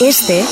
Este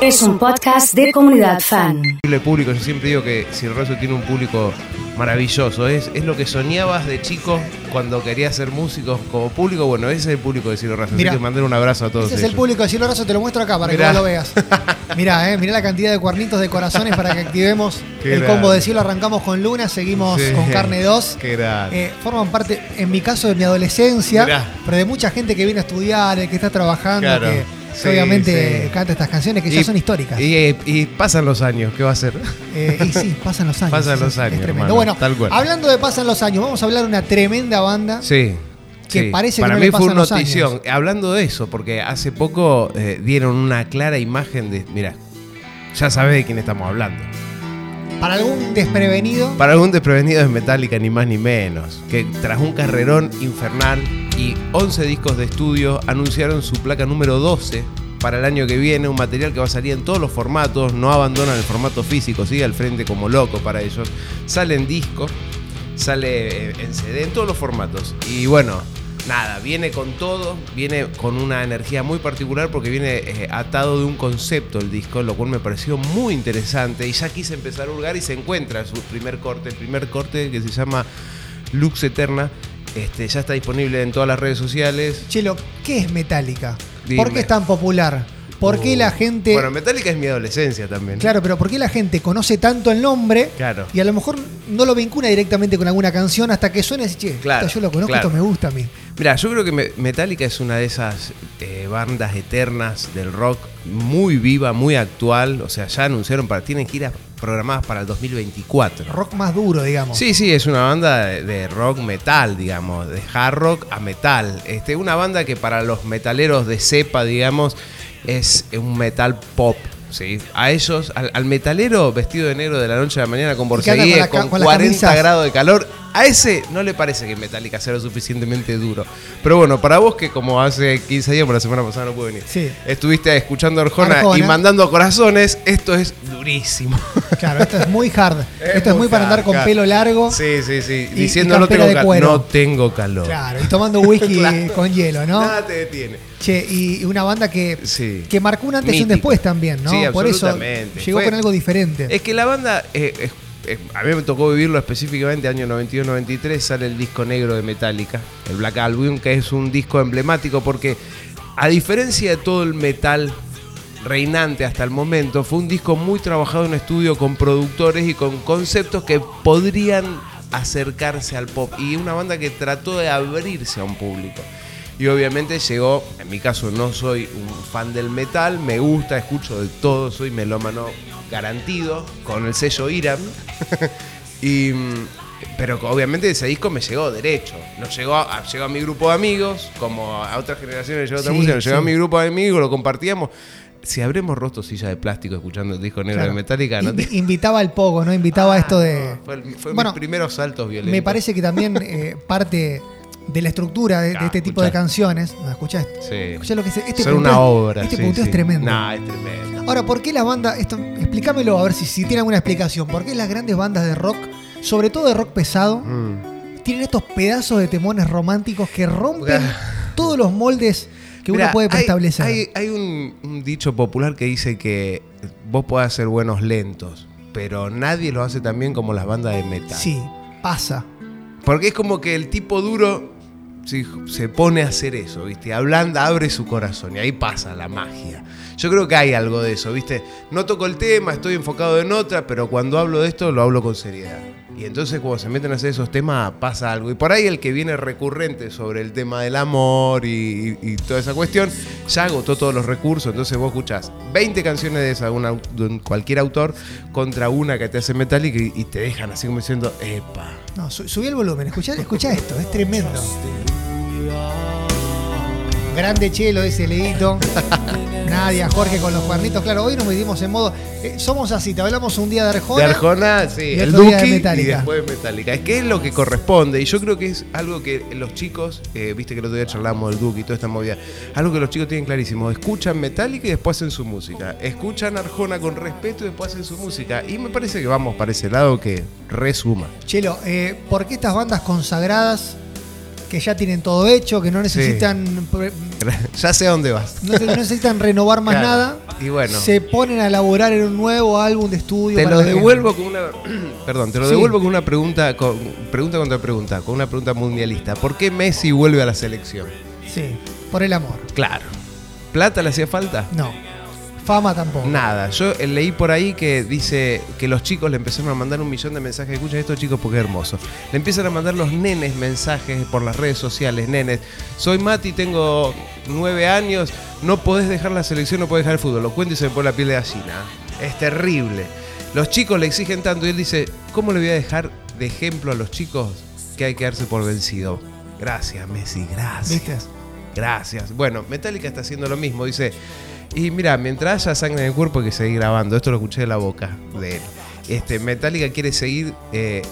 es un podcast de comunidad fan. El público, yo siempre digo que Cirroso tiene un público maravilloso. Es, es lo que soñabas de chico cuando querías ser músico como público. Bueno, ese es el público de Cielo Razo. Así que mandar un abrazo a todos Ese es el público de Cielo Raso, te lo muestro acá para Mirá. que vos lo veas. Mirá, eh, mirá la cantidad de cuernitos de corazones para que activemos Qué el grande. combo de cielo. Arrancamos con Luna, seguimos Sí. con Carne 2. Qué grande. Eh, forman parte, en mi caso, de mi adolescencia, Mirá. pero de mucha gente que viene a estudiar, el que está trabajando, Claro. que Sí, obviamente sí. canta estas canciones que ya son históricas. Y, y pasan los años, ¿qué va a ser? Eh, y sí, pasan los años. Pasan los años, Es tremendo. hermano, bueno, tal cual. hablando de pasan los años, vamos a hablar de una tremenda banda. Sí. Que sí. parece que Para no mí le fue una notición. años. Hablando de eso, porque hace poco eh, dieron una clara imagen de. Mira, ya sabés de quién estamos hablando. Para algún desprevenido, Para algún desprevenido es Metallica, ni más ni menos. Que tras un carrerón infernal y 11 discos de estudio, anunciaron su placa número 12 para el año que viene. Un material que va a salir en todos los formatos. No abandonan el formato físico, sigue al frente como loco para ellos. Sale en disco, sale en CD, en todos los formatos. Y bueno. Nada, viene con todo, viene con una energía muy particular porque viene eh, atado de un concepto el disco, lo cual me pareció muy interesante y ya quise empezar a hurgar y se encuentra su primer corte, el primer corte que se llama Lux Eterna, este, ya está disponible en todas las redes sociales. Chelo, ¿qué es Metallica? Dime. ¿Por qué es tan popular? ¿Por qué Uh, la gente... Bueno, Metallica es mi adolescencia también. Claro, pero ¿por qué la gente conoce tanto el nombre Claro. y a lo mejor no lo vincula directamente con alguna canción hasta que suene y dice, che, Claro, esto yo lo conozco, claro. esto me gusta a mí? Mira, yo creo que Me- Metallica es una de esas eh, bandas eternas del rock muy viva, muy actual. O sea, ya anunciaron para tienen giras programadas para el 2024. Rock más duro, digamos. Sí, sí, es una banda de, de rock metal, digamos, de hard rock a metal. Este, una banda que para los metaleros de cepa, digamos, es un metal pop. ¿sí? A ellos, al, al metalero vestido de negro de la noche a la mañana con borseguíes, con, con las 40 camisas. grados de calor, a ese no le parece que Metallica sea lo suficientemente duro. Pero bueno, para vos que como hace 15 días, por la semana pasada no pude venir, Sí. estuviste escuchando Arjona, Arjona. y mandando corazones, esto es durísimo. Claro, esto es muy hard. esto es muy para andar con hard, pelo largo. Sí, sí, sí. y Diciendo no campera tengo, de cal- cuero. no tengo calor. Claro, y tomando whisky Claro. con hielo, ¿no? Nada te detiene. Che, y una banda que, Sí. que marcó un antes y un después también, ¿no? Sí, Por eso llegó Fue- con algo diferente. Es que la banda, eh, eh, eh, a mí me tocó vivirlo específicamente, año 92-93, sale el disco negro de Metallica, el Black Album, que es un disco emblemático porque, a diferencia de todo el metal reinante hasta el momento, fue un disco muy trabajado en estudio con productores y con conceptos que podrían acercarse al pop y una banda que trató de abrirse a un público. Y obviamente llegó, en mi caso no soy un fan del metal, me gusta, escucho de todo, soy melómano garantido, con el sello IRAM. y, pero obviamente ese disco me llegó derecho. No llegó a, llegó a mi grupo de amigos, como a otras generaciones llegó otra Sí, música, llegó a mi grupo de amigos, lo compartíamos. Si habremos roto silla de plástico escuchando el disco negro Claro. de Metallica, no te- Invitaba al pogo, ¿no? Invitaba esto de. Fue, el- fue Bueno, mis primeros saltos violentos. Me parece que también eh, parte de la estructura de, este tipo escuchá. de canciones. ¿No escuchás? Sí. Escuchá lo que es. Este Son punteo una es- obra. Este sí, punteo sí. es tremendo. Nah, es tremendo. Ahora, ¿por qué las bandas, esto, explícamelo a ver si, si tiene alguna explicación, ¿por qué las grandes bandas de rock, sobre todo de rock pesado, Mm. tienen estos pedazos de temones románticos que rompen Ah. todos los moldes que uno puede preestablecer? Hay, hay un, un dicho popular que dice que vos podés hacer buenos lentos, pero nadie lo hace tan bien como las bandas de metal. Sí, pasa. Porque es como que el tipo duro sí, se pone a hacer eso, ¿viste? Ablanda, abre su corazón y ahí pasa la magia. Yo creo que hay algo de eso, ¿viste? No toco el tema, estoy enfocado en otra, pero cuando hablo de esto lo hablo con seriedad. Y entonces cuando se meten a hacer esos temas pasa algo. Y por ahí el que viene recurrente sobre el tema del amor y, y- y toda esa cuestión, ya agotó todos los recursos. Entonces vos escuchás 20 canciones de, esa, una- de cualquier autor contra una que te hace metálica y, y te dejan así como diciendo, epa. No, su- subí el volumen, escuchá, escuchá esto, es tremendo. Grande chelo ese leíto. Nadia, Jorge con los cuernitos. Claro, hoy nos metimos en modo. eh, somos así, te hablamos un día de Arjona. De Arjona, sí, y el otro día de Duki y después Metallica. Es que es lo que corresponde. Y yo creo que es algo que los chicos, eh, viste que el otro día charlamos del Duki y toda esta movida. Algo que los chicos tienen clarísimo. Escuchan Metallica y después hacen su música. Escuchan Arjona con respeto y después hacen su música. Y me parece que vamos para ese lado que resuma. Chelo, eh, ¿por qué estas bandas consagradas que ya tienen todo hecho, que no necesitan, Ya sé a dónde vas. no, no necesitan renovar más Claro. nada. Y bueno. Se ponen a elaborar en un nuevo álbum de estudio. Te para lo devuelvo gente. con una. Perdón, te lo Sí. devuelvo con una pregunta, con, pregunta contra pregunta, con una pregunta mundialista. ¿Por qué Messi vuelve a la selección? Sí, por el amor. Claro. ¿Plata le hacía falta? No. Fama tampoco. Nada. Yo eh, leí por ahí que dice que los chicos le empezaron a mandar un millón de mensajes. Escuchen esto, chicos, porque es hermoso. Le empiezan a mandar los nenes mensajes por las redes sociales. Nenes, soy Mati, tengo nueve años, no podés dejar la selección, no podés dejar el fútbol. Lo cuento y se me pone la piel de gallina. Es terrible. Los chicos le exigen tanto y él dice, ¿cómo le voy a dejar de ejemplo a los chicos que hay que darse por vencido? Gracias, Messi, gracias. ¿Viste? Gracias. Bueno, Metallica está haciendo lo mismo. Dice, y mira, mientras haya sangre en el cuerpo hay que seguir grabando. Esto lo escuché de la boca de él. Este, Metallica quiere seguir eh,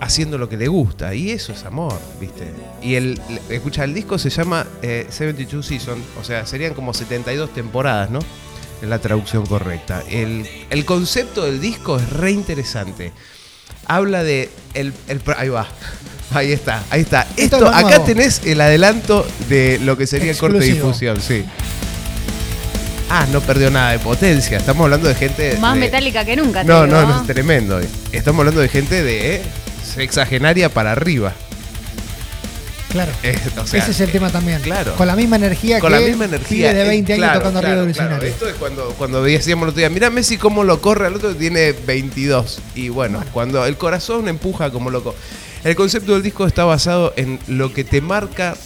haciendo lo que le gusta. Y eso es amor, ¿viste? Y el, escucha, el disco se llama eh, 72 Seasons. O sea, serían como 72 temporadas, ¿no? Es la traducción correcta. El, el concepto del disco es re interesante. Habla de. El, el- ahí va. Ahí está, ahí está. Esto acá tenés el adelanto de lo que sería el corte de difusión, sí. Ah, no perdió nada de potencia. Estamos hablando de gente. Más de- metálica que nunca. No, digo, no, no, es tremendo. Estamos hablando de gente de eh, sexagenaria para arriba. Claro. Eh, o sea, Ese es el tema también. claro. Con la misma energía con que la misma energía. de eh, 20 años claro, tocando arriba claro, del claro. escenario. Esto es cuando, cuando decíamos el otro día, mira Messi cómo lo corre al otro que tiene 22. Y bueno, cuando el corazón empuja como loco. El concepto del disco está basado en lo que te marca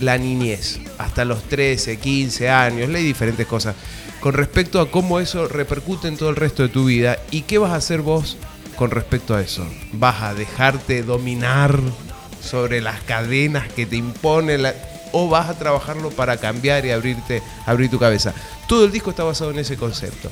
la niñez, hasta los 13, 15 años, leí diferentes cosas, con respecto a cómo eso repercute en todo el resto de tu vida y qué vas a hacer vos con respecto a eso. ¿Vas a dejarte dominar sobre las cadenas que te impone la- o vas a trabajarlo para cambiar y abrirte, abrir tu cabeza? Todo el disco está basado en ese concepto.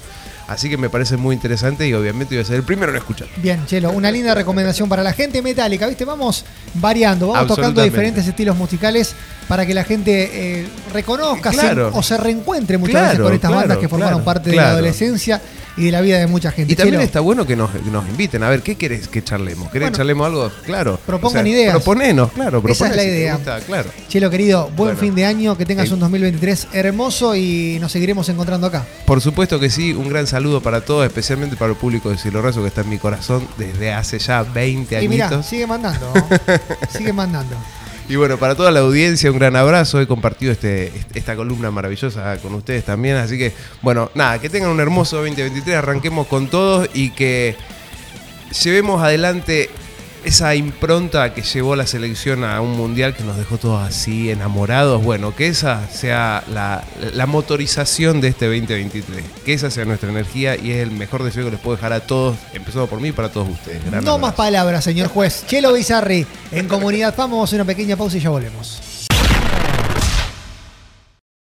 Así que me parece muy interesante y obviamente voy a ser el primero en escuchar. Bien, Chelo, una linda recomendación para la gente metálica, ¿viste? Vamos variando, vamos tocando diferentes estilos musicales para que la gente eh, reconozca se- o se reencuentre muchas Claro, veces con estas claro, bandas que formaron parte de la adolescencia y de la vida de mucha gente. Y también está bueno que nos, inviten. A ver, ¿qué querés que charlemos? ¿Querés Bueno, que charlemos algo? Claro. propongan ideas. Proponenos, claro. Esa es la si idea. gusta, claro. Chelo querido, buen Bueno. fin de año, que tengas Eh, un 2023 hermoso y nos seguiremos encontrando acá. Por supuesto que sí, un gran saludo para todos, especialmente para el público de Cielo Raso que está en mi corazón desde hace ya 20 Y mirá, sigue mandando, sigue mandando. Y bueno, para toda la audiencia, un gran abrazo. He compartido este, esta columna maravillosa con ustedes también. Así que, bueno, nada, que tengan un hermoso 2023. Arranquemos con todos y que llevemos adelante esa impronta que llevó la selección a un mundial que nos dejó todos así enamorados. Bueno, que esa sea la, la motorización de este 2023. Que esa sea nuestra energía y es el mejor deseo que les puedo dejar a todos, empezando por mí y para todos ustedes. Gran No más palabras, señor juez. Chelo Bizarri, en Comunidad vamos a hacer una pequeña pausa y ya volvemos.